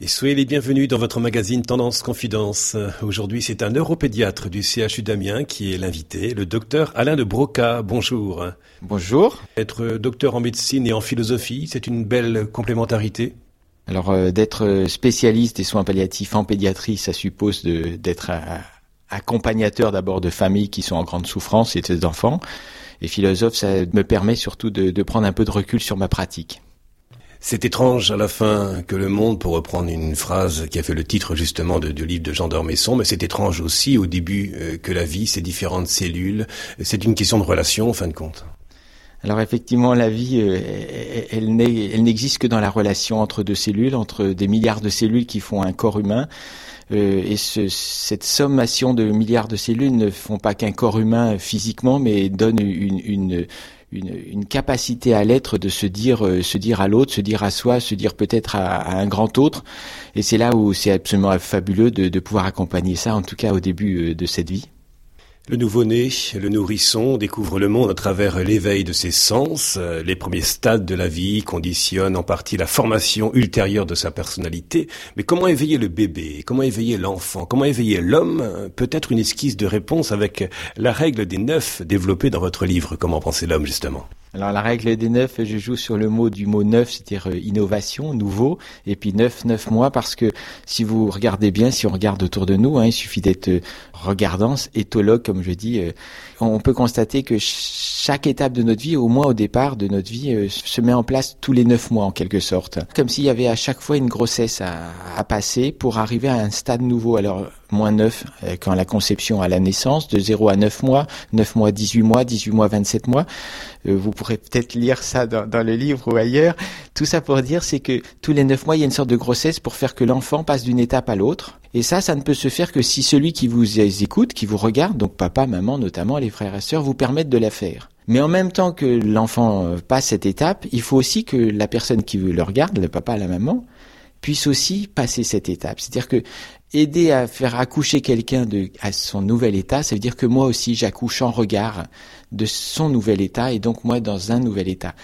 Et soyez les bienvenus dans votre magazine Tendance Confidence. Aujourd'hui, c'est un neuropédiatre du CHU d'Amiens qui est l'invité, le docteur Alain de Broca. Bonjour. Bonjour. Être docteur en médecine et en philosophie, c'est une belle complémentarité. Alors, euh, d'être spécialiste des soins palliatifs en pédiatrie, ça suppose d'être accompagnateur d'abord de familles qui sont en grande souffrance et des enfants. Et philosophe, ça me permet surtout de, de prendre un peu de recul sur ma pratique. C'est étrange à la fin que le monde, pour reprendre une phrase qui a fait le titre justement du livre de Jean d'Ormesson, mais c'est étrange aussi au début euh, que la vie, ces différentes cellules, c'est une question de relation en fin de compte. Alors effectivement, la vie, euh, elle, n'existe que dans la relation entre deux cellules, entre des milliards de cellules qui font un corps humain. Euh, et cette sommation de milliards de cellules ne font pas qu'un corps humain physiquement, mais donnent une, une, capacité à l'être de se dire, euh, se dire à l'autre, se dire à soi, se dire peut-être à, un grand autre. Et c'est là où c'est absolument fabuleux de pouvoir accompagner ça, en tout cas au début euh, de cette vie. Le nouveau-né, le nourrisson, découvre le monde à travers l'éveil de ses sens. Les premiers stades de la vie conditionnent en partie la formation ultérieure de sa personnalité. Mais comment éveiller le bébé? Comment éveiller l'enfant? Comment éveiller l'homme? Peut-être une esquisse de réponse avec la règle des neuf développée dans votre livre Comment penser l'homme justement alors la règle des neuf, je joue sur le mot du mot neuf, c'est-à-dire euh, innovation, nouveau, et puis neuf, neuf mois, parce que si vous regardez bien, si on regarde autour de nous, hein, il suffit d'être euh, regardant, éthologue, comme je dis, euh, on peut constater que chaque étape de notre vie, au moins au départ de notre vie, se met en place tous les neuf mois en quelque sorte, comme s'il y avait à chaque fois une grossesse à, à passer pour arriver à un stade nouveau. Alors moins 9 euh, quand la conception à la naissance, de 0 à 9 mois, 9 mois 18 mois, 18 mois 27 mois. Euh, vous pourrez peut-être lire ça dans, dans, le livre ou ailleurs. Tout ça pour dire, c'est que tous les 9 mois, il y a une sorte de grossesse pour faire que l'enfant passe d'une étape à l'autre. Et ça, ça ne peut se faire que si celui qui vous écoute, qui vous regarde, donc papa, maman notamment, les frères et sœurs, vous permettent de la faire. Mais en même temps que l'enfant passe cette étape, il faut aussi que la personne qui le regarde, le papa, la maman, puisse aussi passer cette étape. C'est-à-dire que aider à faire accoucher quelqu'un de à son nouvel état, ça veut dire que moi aussi j'accouche en regard de son nouvel état et donc moi dans un nouvel état.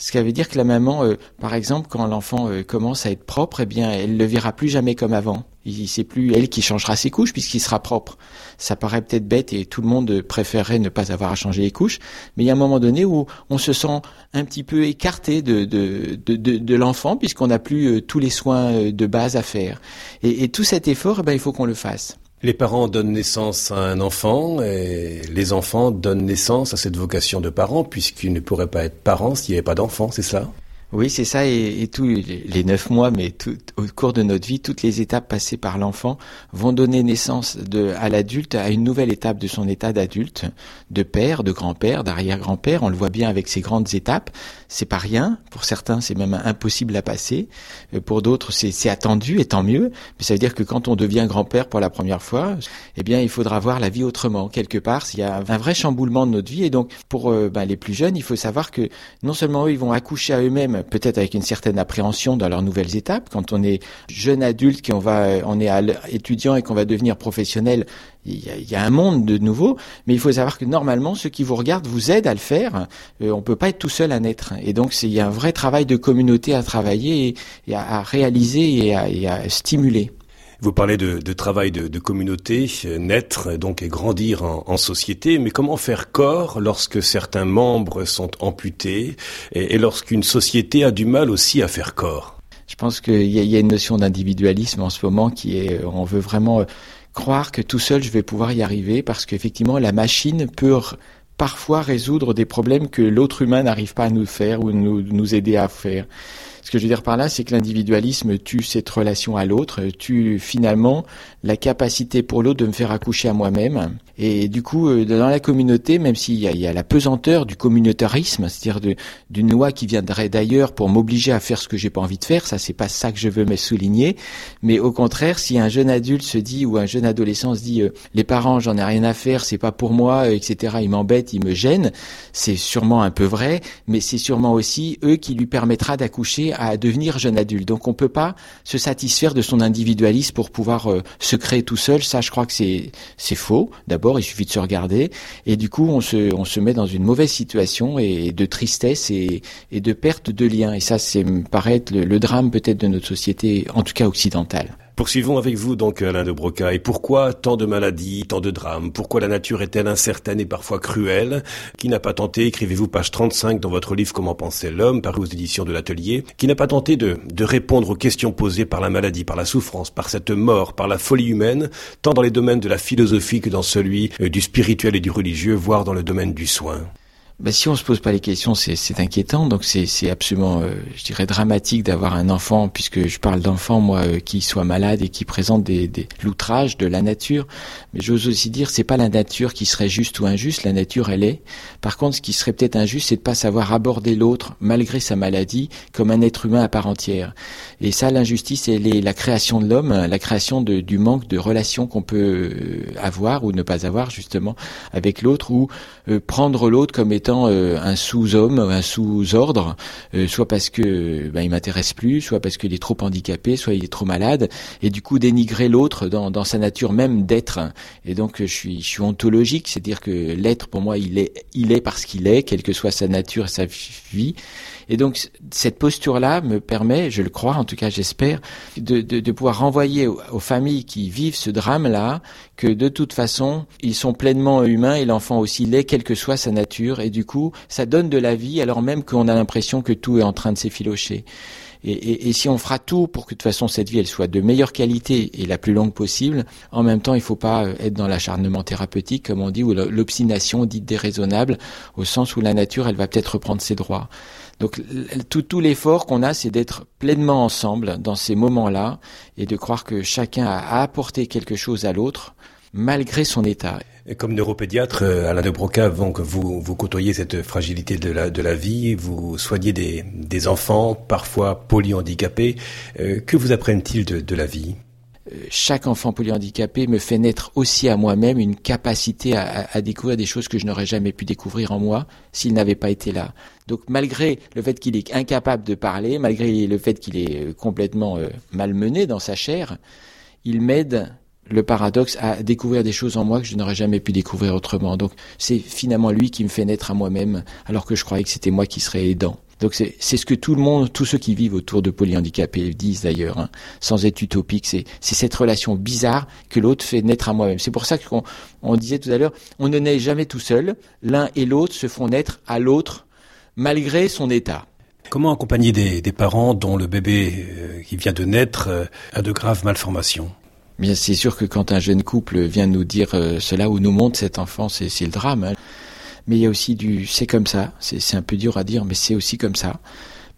Ce qui veut dire que la maman, euh, par exemple, quand l'enfant euh, commence à être propre, eh bien, elle le verra plus jamais comme avant. C'est plus elle qui changera ses couches puisqu'il sera propre. Ça paraît peut-être bête et tout le monde préférerait ne pas avoir à changer les couches, mais il y a un moment donné où on se sent un petit peu écarté de de, de, l'enfant puisqu'on n'a plus euh, tous les soins de base à faire. Et, tout cet effort, eh ben, il faut qu'on le fasse. Les parents donnent naissance à un enfant et les enfants donnent naissance à cette vocation de parents puisqu'ils ne pourraient pas être parents s'il n'y avait pas d'enfants, c'est ça oui, c'est ça, et, tous les neuf mois, mais tout, au cours de notre vie, toutes les étapes passées par l'enfant vont donner naissance de, à l'adulte à une nouvelle étape de son état d'adulte, de père, de grand-père, d'arrière-grand-père. On le voit bien avec ces grandes étapes. C'est pas rien. Pour certains, c'est même impossible à passer. Euh, pour d'autres, c'est attendu, et tant mieux. Mais ça veut dire que quand on devient grand-père pour la première fois, eh bien, il faudra voir la vie autrement. Quelque part, il y a un vrai chamboulement de notre vie. Et donc, pour euh, ben, les plus jeunes, il faut savoir que non seulement eux, ils vont accoucher à eux-mêmes peut-être avec une certaine appréhension dans leurs nouvelles étapes. Quand on est jeune adulte, qu'on va, on est étudiant et qu'on va devenir professionnel, il y, a, un monde de nouveau, mais il faut savoir que normalement, ceux qui vous regardent vous aident à le faire. Euh, on peut pas être tout seul à naître, et donc il y a un vrai travail de communauté à travailler et, à, réaliser et à stimuler. Vous parlez de, travail de, communauté, naître donc et grandir en, société, mais comment faire corps lorsque certains membres sont amputés et, lorsqu'une société a du mal aussi à faire corps? Je pense qu'il y, y, a une notion d'individualisme en ce moment qui est, on veut vraiment croire que tout seul je vais pouvoir y arriver parce qu'effectivement la machine peut parfois résoudre des problèmes que l'autre humain n'arrive pas à nous faire ou nous, nous aider à faire. Ce que je veux dire par là, c'est que l'individualisme tue cette relation à l'autre, tue finalement la capacité pour l'autre de me faire accoucher à moi-même. Et du coup, euh, dans la communauté, même s'il y, a la pesanteur du communautarisme, c'est-à-dire d'une loi qui viendrait d'ailleurs pour m'obliger à faire ce que j'ai pas envie de faire, ça c'est pas ça que je veux me souligner. Mais au contraire, si un jeune adulte se dit ou un jeune adolescent se dit euh, les parents j'en ai rien à faire, c'est pas pour moi, euh, etc. Ils m'embêtent, ils me gênent, c'est sûrement un peu vrai, mais c'est sûrement aussi eux qui lui permettra d'accoucher à devenir jeune adulte. Donc on peut pas se satisfaire de son individualisme pour pouvoir euh, se créer tout seul. Ça, je crois que c'est c'est faux. D'abord, il suffit de se regarder et du coup, on se on se met dans une mauvaise situation et de tristesse et, et de perte de liens. Et ça, c'est me paraît être le drame peut-être de notre société, en tout cas occidentale. Poursuivons avec vous donc Alain de Broca. Et pourquoi tant de maladies, tant de drames? Pourquoi la nature est-elle incertaine et parfois cruelle? Qui n'a pas tenté, écrivez-vous page 35 dans votre livre Comment penser l'homme, paru aux éditions de l'Atelier, qui n'a pas tenté de, de répondre aux questions posées par la maladie, par la souffrance, par cette mort, par la folie humaine, tant dans les domaines de la philosophie que dans celui euh, du spirituel et du religieux, voire dans le domaine du soin? Ben, si on se pose pas les questions, c'est inquiétant. Donc c'est absolument, euh, je dirais, dramatique d'avoir un enfant, puisque je parle d'enfant moi euh, qui soit malade et qui présente des, des l'outrage de la nature. Mais j'ose aussi dire, c'est pas la nature qui serait juste ou injuste. La nature, elle est. Par contre, ce qui serait peut-être injuste, c'est de pas savoir aborder l'autre malgré sa maladie comme un être humain à part entière. Et ça, l'injustice, elle est la création de l'homme, la création de, du manque de relations qu'on peut euh, avoir ou ne pas avoir justement avec l'autre, ou prendre l'autre comme étant euh, un sous-homme, un sous-ordre, euh, soit parce que ben, il m'intéresse plus, soit parce qu'il est trop handicapé, soit il est trop malade, et du coup dénigrer l'autre dans, sa nature même d'être. Et donc je suis, je suis ontologique, c'est-à-dire que l'être pour moi il est, il est parce qu'il est, quelle que soit sa nature et sa vie. Et donc cette posture-là me permet, je le crois, en tout cas j'espère, de, de, de, pouvoir renvoyer aux, familles qui vivent ce drame-là que de toute façon ils sont pleinement humains et l'enfant aussi l'est, quelle que soit sa nature. Et du coup, ça donne de la vie alors même qu'on a l'impression que tout est en train de s'effilocher. Et, et, et, si on fera tout pour que de toute façon cette vie elle soit de meilleure qualité et la plus longue possible, en même temps il ne faut pas euh, être dans l'acharnement thérapeutique comme on dit ou l'obstination dite déraisonnable au sens où la nature elle va peut-être reprendre ses droits. Donc tout, l'effort qu'on a, c'est d'être pleinement ensemble dans ces moments-là et de croire que chacun a apporté quelque chose à l'autre malgré son état. Et comme neuropédiatre, euh, Alain de Broca, que vous, vous côtoyez cette fragilité de la, vie, vous soignez des, enfants, parfois polyhandicapés. Euh, que vous apprennent-ils de la vie? Chaque enfant polyhandicapé me fait naître aussi à moi-même une capacité à, découvrir des choses que je n'aurais jamais pu découvrir en moi s'il n'avait pas été là. Donc malgré le fait qu'il est incapable de parler, malgré le fait qu'il est euh, complètement euh, malmené dans sa chair, il m'aide le paradoxe à découvrir des choses en moi que je n'aurais jamais pu découvrir autrement. Donc c'est finalement lui qui me fait naître à moi-même alors que je croyais que c'était moi qui serais aidant. Donc c'est ce que tout le monde, tous ceux qui vivent autour de polyhandicapés disent d'ailleurs, hein, sans être utopique. C'est cette relation bizarre que l'autre fait naître à moi-même. C'est pour ça qu'on on disait tout à l'heure, on ne naît jamais tout seul. L'un et l'autre se font naître à l'autre malgré son état. Comment accompagner des, des parents dont le bébé euh, qui vient de naître euh, a de graves malformations? Bien, c'est sûr que quand un jeune couple vient nous dire euh, cela ou nous montre cet enfant, c'est le drame. Hein mais il y a aussi du c'est comme ça. C'est un peu dur à dire, mais c'est aussi comme ça.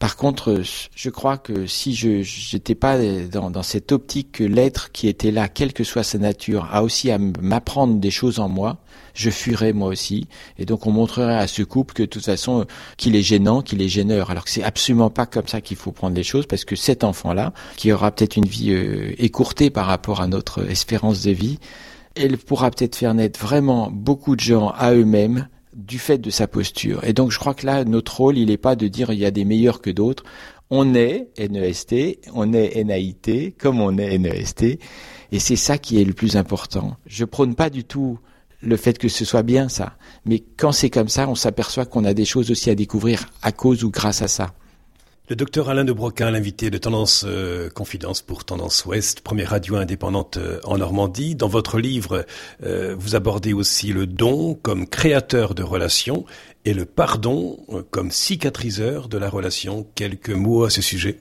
Par contre, je crois que si je n'étais pas dans, cette optique que l'être qui était là, quelle que soit sa nature, a aussi à m'apprendre des choses en moi, je fuirais moi aussi. Et donc on montrerait à ce couple que de toute façon, qu'il est gênant, qu'il est gêneur. Alors que c'est absolument pas comme ça qu'il faut prendre les choses, parce que cet enfant-là, qui aura peut-être une vie euh, écourtée par rapport à notre espérance de vie, elle pourra peut-être faire naître vraiment beaucoup de gens à eux-mêmes du fait de sa posture. Et donc je crois que là, notre rôle, il n'est pas de dire il y a des meilleurs que d'autres. On est NEST, on est NAIT, comme on est NEST, et c'est ça qui est le plus important. Je prône pas du tout le fait que ce soit bien ça, mais quand c'est comme ça, on s'aperçoit qu'on a des choses aussi à découvrir à cause ou grâce à ça. Le docteur Alain de Broquin, l'invité de Tendance euh, Confidence pour Tendance Ouest, première radio indépendante euh, en Normandie. Dans votre livre, euh, vous abordez aussi le don comme créateur de relations et le pardon comme cicatriseur de la relation. Quelques mots à ce sujet?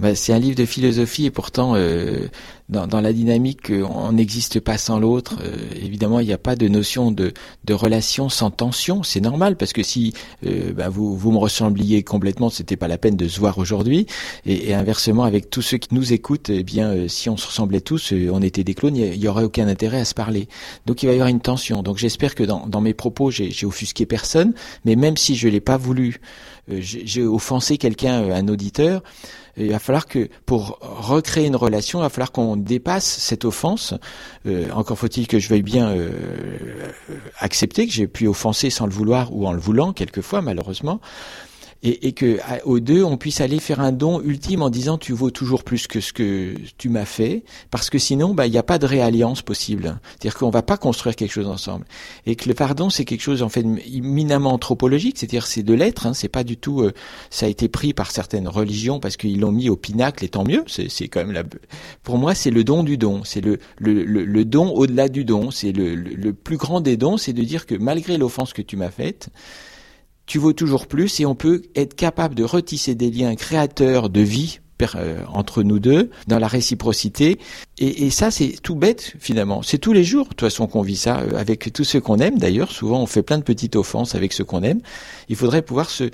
Bah, c'est un livre de philosophie et pourtant euh, dans, dans, la dynamique on n'existe pas sans l'autre. Euh, évidemment, il n'y a pas de notion de, de relation sans tension. C'est normal parce que si euh, bah, vous, vous me ressembliez complètement, c'était pas la peine de se voir aujourd'hui. Et, et, inversement, avec tous ceux qui nous écoutent, eh bien, si on se ressemblait tous, on était des clones, il y, aurait aucun intérêt à se parler. Donc il va y avoir une tension. Donc j'espère que dans, dans mes propos, j'ai offusqué personne, mais même si je l'ai pas voulu, j'ai offensé quelqu'un, un auditeur il va falloir que pour recréer une relation, il va falloir qu'on dépasse cette offense. Euh, encore faut-il que je veuille bien euh, accepter que j'ai pu offenser sans le vouloir ou en le voulant quelquefois malheureusement. Et, et que aux deux on puisse aller faire un don ultime en disant tu vaux toujours plus que ce que tu m'as fait parce que sinon bah il n'y a pas de réalliance possible. C'est-à-dire qu'on va pas construire quelque chose ensemble. Et que le pardon c'est quelque chose en fait éminemment anthropologique. C'est-à-dire c'est de l'être hein, c'est pas du tout euh, ça a été pris par certaines religions parce qu'ils l'ont mis au pinacle et tant mieux. C'est quand même la pour moi c'est le don du don. C'est le, le, le, don au-delà du don. C'est le, le plus grand des dons c'est de dire que malgré l'offense que tu m'as faite tu vaux toujours plus et on peut être capable de retisser des liens créateurs de vie euh, entre nous deux, dans la réciprocité. Et, et ça, c'est tout bête finalement. C'est tous les jours, de toute façon, qu'on vit ça euh, avec tous ceux qu'on aime. D'ailleurs, souvent, on fait plein de petites offenses avec ceux qu'on aime. Il faudrait pouvoir se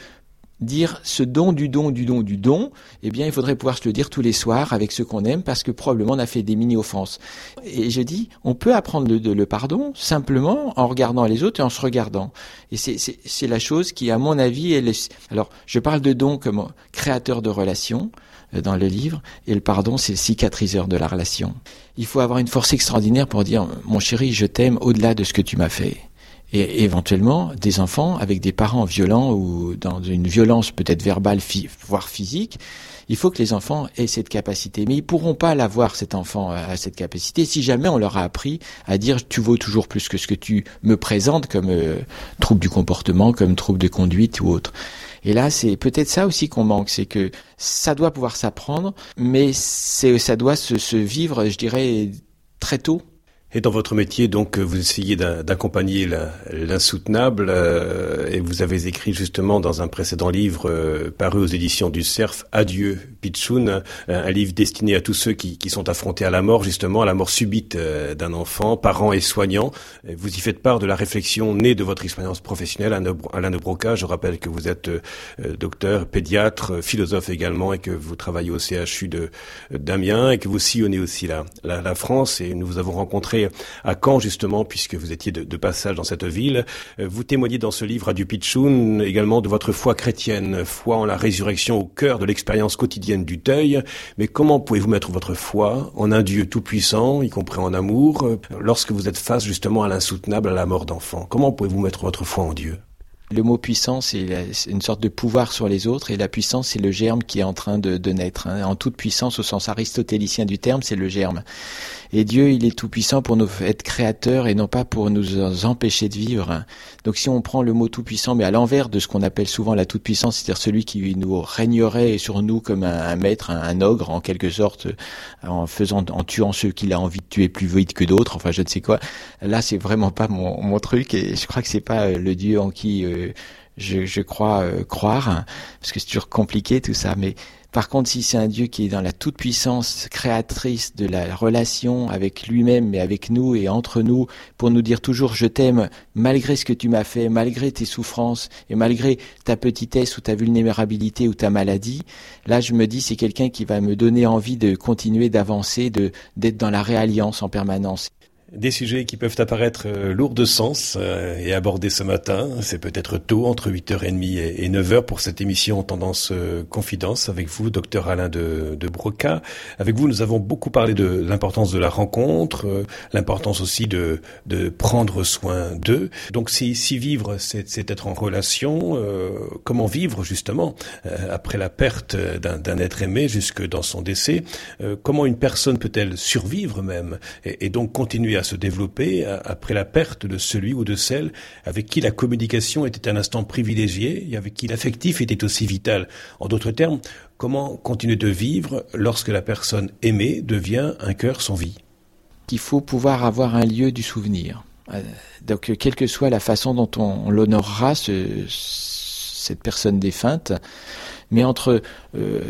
dire ce don du don du don du don, eh bien, il faudrait pouvoir se le dire tous les soirs avec ceux qu'on aime parce que probablement on a fait des mini-offenses. Et je dis, on peut apprendre le, le, pardon simplement en regardant les autres et en se regardant. Et c'est la chose qui, à mon avis, est... Alors, je parle de don comme créateur de relations euh, dans le livre et le pardon, c'est le cicatriseur de la relation. Il faut avoir une force extraordinaire pour dire, mon chéri, je t'aime au-delà de ce que tu m'as fait et éventuellement des enfants avec des parents violents ou dans une violence peut-être verbale, voire physique, il faut que les enfants aient cette capacité. Mais ils pourront pas l'avoir, cet enfant à cette capacité, si jamais on leur a appris à dire tu vaux toujours plus que ce que tu me présentes comme euh, trouble du comportement, comme trouble de conduite ou autre. Et là, c'est peut-être ça aussi qu'on manque, c'est que ça doit pouvoir s'apprendre, mais ça doit se vivre, je dirais, très tôt et dans votre métier, donc, vous essayez d'accompagner l'insoutenable, euh, et vous avez écrit justement dans un précédent livre euh, paru aux éditions du Cerf, Adieu Pichoun, euh, un livre destiné à tous ceux qui, qui, sont affrontés à la mort, justement, à la mort subite d'un enfant, parents et soignants. Vous y faites part de la réflexion née de votre expérience professionnelle, Alain de Broca. Je rappelle que vous êtes docteur, pédiatre, philosophe également, et que vous travaillez au CHU de d'Amiens, et que vous sillonnez aussi la, la France, et nous vous avons rencontré à Caen justement, puisque vous étiez de, passage dans cette ville. Euh, vous témoignez dans ce livre à du Pichoun également de votre foi chrétienne, foi en la résurrection au cœur de l'expérience quotidienne du deuil. Mais comment pouvez-vous mettre votre foi en un Dieu tout-puissant, y compris en amour, euh, lorsque vous êtes face justement à l'insoutenable, à la mort d'enfants Comment pouvez-vous mettre votre foi en Dieu? Le mot puissance, c'est une sorte de pouvoir sur les autres, et la puissance, c'est le germe qui est en train de, naître. Hein. En toute puissance, au sens aristotélicien du terme, c'est le germe. Et Dieu, il est tout puissant pour nous être créateurs et non pas pour nous empêcher de vivre. Donc si on prend le mot tout puissant, mais à l'envers de ce qu'on appelle souvent la toute puissance, c'est-à-dire celui qui nous régnerait sur nous comme un, maître, un, ogre en quelque sorte, en faisant, en tuant ceux qu'il a envie de tuer plus vite que d'autres, enfin je ne sais quoi. Là, c'est vraiment pas mon, truc, et je crois que c'est pas le Dieu en qui euh, je, crois euh, croire, parce que c'est toujours compliqué tout ça, mais par contre, si c'est un Dieu qui est dans la toute-puissance créatrice de la relation avec lui-même, mais avec nous et entre nous, pour nous dire toujours je t'aime malgré ce que tu m'as fait, malgré tes souffrances et malgré ta petitesse ou ta vulnérabilité ou ta maladie, là je me dis c'est quelqu'un qui va me donner envie de continuer d'avancer, de d'être dans la réalliance en permanence. Des sujets qui peuvent apparaître euh, lourds de sens euh, et abordés ce matin. C'est peut-être tôt, entre 8h30 et 9h pour cette émission Tendance euh, Confidence avec vous, docteur Alain de, de, Broca. Avec vous, nous avons beaucoup parlé de l'importance de la rencontre, l'importance aussi de, de prendre soin d'eux. Donc si, si vivre, c'est être en relation, comment vivre justement après la perte d'un être aimé jusque dans son décès Comment une personne peut-elle survivre même et, et donc continuer à se développer après la perte de celui ou de celle avec qui la communication était un instant privilégié et avec qui l'affectif était aussi vital. En d'autres termes, comment continuer de vivre lorsque la personne aimée devient un cœur sans vie? Il faut pouvoir avoir un lieu du souvenir. Euh, donc, quelle que soit la façon dont on, l'honorera, cette personne défunte, mais entre euh,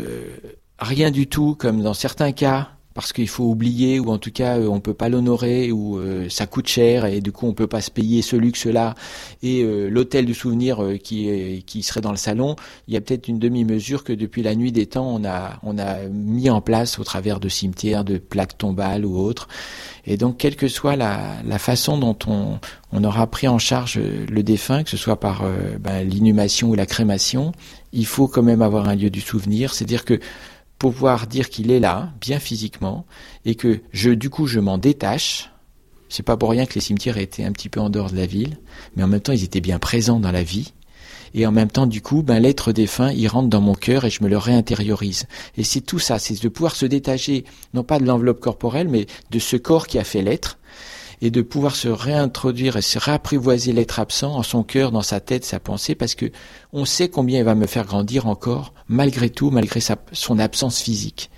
rien du tout, comme dans certains cas, parce qu'il faut oublier ou en tout cas euh, on peut pas l'honorer ou euh, ça coûte cher et du coup on peut pas se payer ce luxe-là et euh, l'hôtel du souvenir qui qui serait dans le salon, il y a peut-être une demi-mesure que depuis la nuit des temps on a on a mis en place au travers de cimetières, de plaques tombales ou autres. Et donc quelle que soit la, la façon dont on, on aura pris en charge le défunt, que ce soit par ben, l'inhumation ou la crémation, il faut quand même avoir un lieu du souvenir, c'est-à-dire que pouvoir dire qu'il est là, bien physiquement, et que je, du coup, je m'en détache. C'est pas pour rien que les cimetières étaient un petit peu en dehors de la ville, mais en même temps, ils étaient bien présents dans la vie. et en même temps, du coup, ben, l'être défunt, il rentre dans mon cœur et je me le réintériorise. Et c'est tout ça, c'est de pouvoir se détacher, non pas de l'enveloppe corporelle, mais de ce corps qui a fait l'être, et de pouvoir se réintroduire et se réapprivoiser l'être absent en son cœur, dans sa tête, sa pensée, parce que on sait combien il va me faire grandir encore, malgré tout, malgré sa, son absence physique.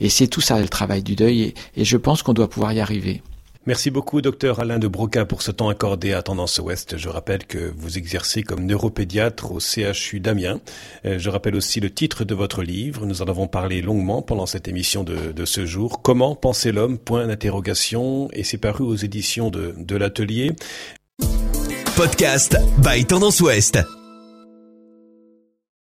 Et c'est tout ça le travail du deuil, et je pense qu'on doit pouvoir y arriver. Merci beaucoup, docteur Alain de Broca, pour ce temps accordé à Tendance Ouest. Je rappelle que vous exercez comme neuropédiatre au CHU d'Amiens. Euh, je rappelle aussi le titre de votre livre. Nous en avons parlé longuement pendant cette émission de, ce jour. Comment penser l'homme? Point d'interrogation. Et c'est paru aux éditions de, de l'Atelier. Podcast by Tendance Ouest.